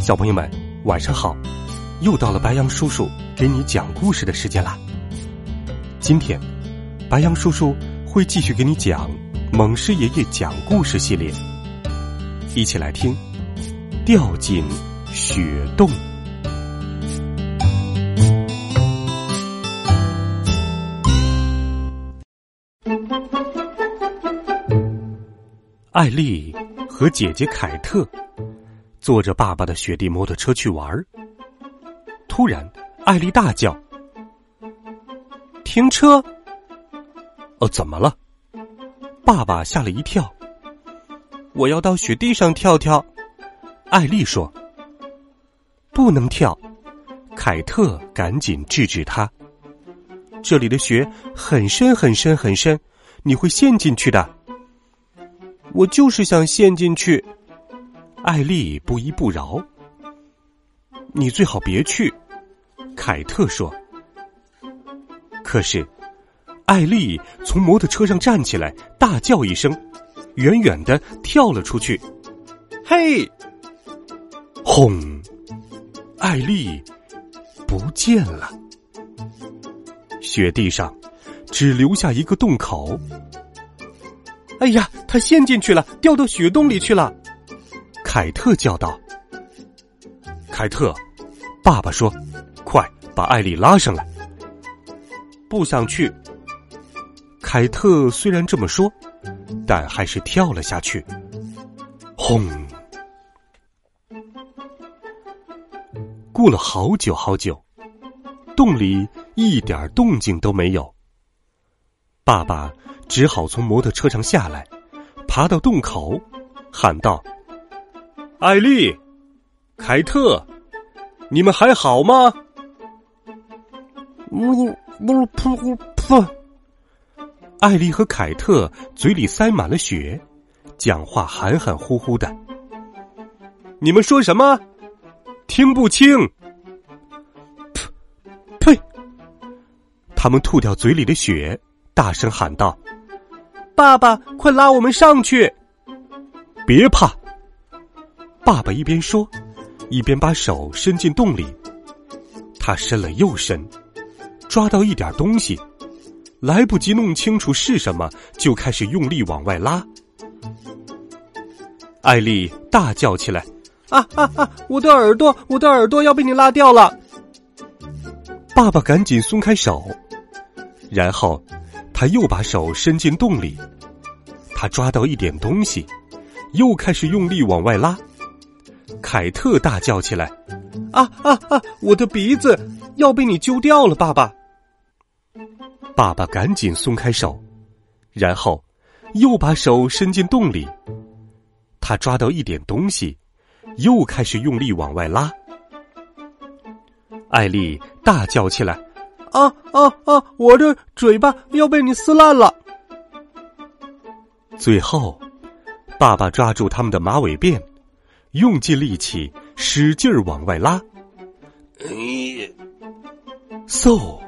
小朋友们，晚上好！又到了白羊叔叔给你讲故事的时间啦。今天，白羊叔叔会继续给你讲《猛狮爷爷讲故事》系列，一起来听《掉进雪洞》。艾丽和姐姐凯特。坐着爸爸的雪地摩托车去玩儿。突然，艾丽大叫：“停车！”哦，怎么了？爸爸吓了一跳。我要到雪地上跳跳。艾丽说：“不能跳。”凯特赶紧制止他：“这里的雪很深很深很深，你会陷进去的。”我就是想陷进去。艾丽不依不饶，你最好别去。凯特说。可是，艾丽从摩托车上站起来，大叫一声，远远的跳了出去。嘿！轰！艾丽不见了，雪地上只留下一个洞口。哎呀，他陷进去了，掉到雪洞里去了。凯特叫道：“凯特，爸爸说，快把艾丽拉上来。”不想去。凯特虽然这么说，但还是跳了下去。轰！过了好久好久，洞里一点动静都没有。爸爸只好从摩托车上下来，爬到洞口，喊道。艾丽，凯特，你们还好吗？呜呜噗噗！艾丽和凯特嘴里塞满了血，讲话含含糊糊的。你们说什么？听不清。噗呸！他们吐掉嘴里的血，大声喊道：“爸爸，快拉我们上去！别怕。”爸爸一边说，一边把手伸进洞里。他伸了又伸，抓到一点东西，来不及弄清楚是什么，就开始用力往外拉。艾丽大叫起来：“啊啊啊！我的耳朵，我的耳朵要被你拉掉了！”爸爸赶紧松开手，然后他又把手伸进洞里，他抓到一点东西，又开始用力往外拉。凯特大叫起来：“啊啊啊！我的鼻子要被你揪掉了，爸爸！”爸爸赶紧松开手，然后又把手伸进洞里。他抓到一点东西，又开始用力往外拉。艾丽大叫起来：“啊啊啊！我的嘴巴要被你撕烂了！”最后，爸爸抓住他们的马尾辫。用尽力气，使劲往外拉。嗖！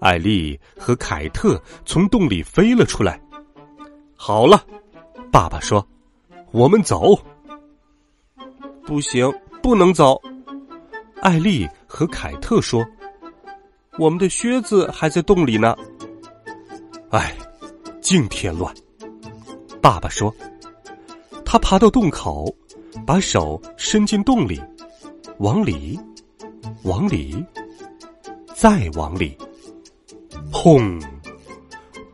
艾丽和凯特从洞里飞了出来。好了，爸爸说：“我们走。”不行，不能走。艾丽和凯特说：“我们的靴子还在洞里呢。”哎，净添乱。爸爸说：“他爬到洞口。”把手伸进洞里，往里，往里，再往里，轰！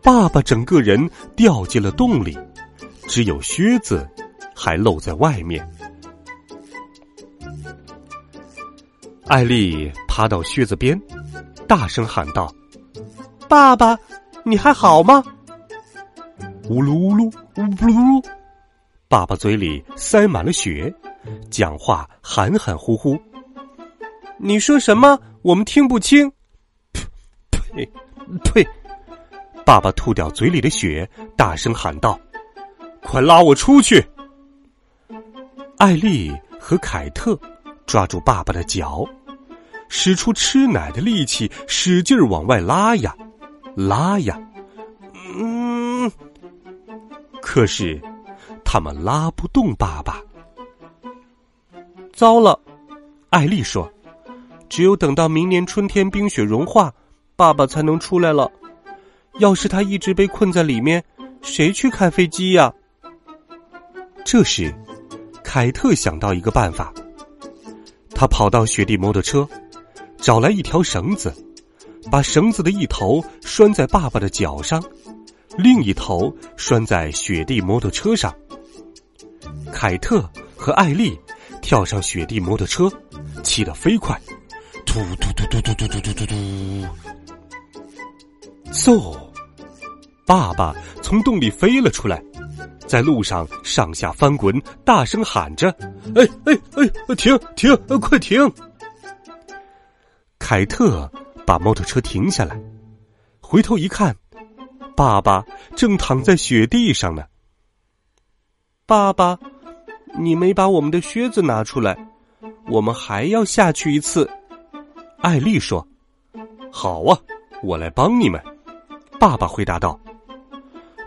爸爸整个人掉进了洞里，只有靴子还露在外面。艾丽爬到靴子边，大声喊道：“爸爸，你还好吗？”呜噜呜噜，呜噜。爸爸嘴里塞满了血，讲话含含糊糊。你说什么？我们听不清。呸！呸！爸爸吐掉嘴里的血，大声喊道：“快拉我出去！”艾丽和凯特抓住爸爸的脚，使出吃奶的力气，使劲往外拉呀，拉呀。嗯，可是他们拉不动爸爸。糟了，艾丽说：“只有等到明年春天冰雪融化，爸爸才能出来了。要是他一直被困在里面，谁去开飞机呀？”这时，凯特想到一个办法。他跑到雪地摩托车，找来一条绳子，把绳子的一头拴在爸爸的脚上。另一头拴在雪地摩托车上，凯特和艾丽跳上雪地摩托车，骑得飞快，突突突突突突突突突突，嗖！爸爸从洞里飞了出来，在路上上下翻滚，大声喊着：“哎哎哎，停停，快停！”凯特把摩托车停下来，回头一看。爸爸正躺在雪地上呢。爸爸，你没把我们的靴子拿出来，我们还要下去一次。艾丽说：“好啊，我来帮你们。”爸爸回答道。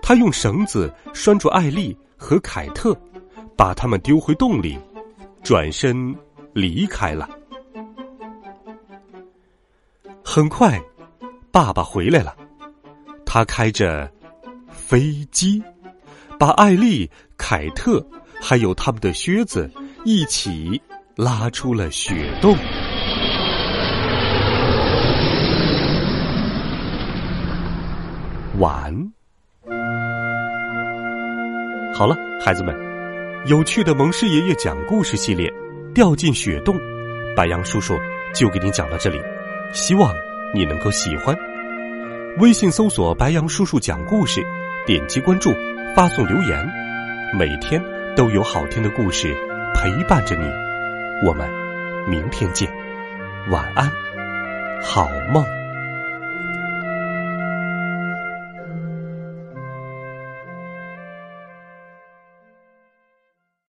他用绳子拴住艾丽和凯特，把他们丢回洞里，转身离开了。很快，爸爸回来了。他开着飞机，把艾丽、凯特还有他们的靴子一起拉出了雪洞。晚。好了，孩子们，有趣的蒙氏爷爷讲故事系列《掉进雪洞》，白杨叔叔就给你讲到这里，希望你能够喜欢。微信搜索“白杨叔叔讲故事”，点击关注，发送留言，每天都有好听的故事陪伴着你。我们明天见，晚安，好梦。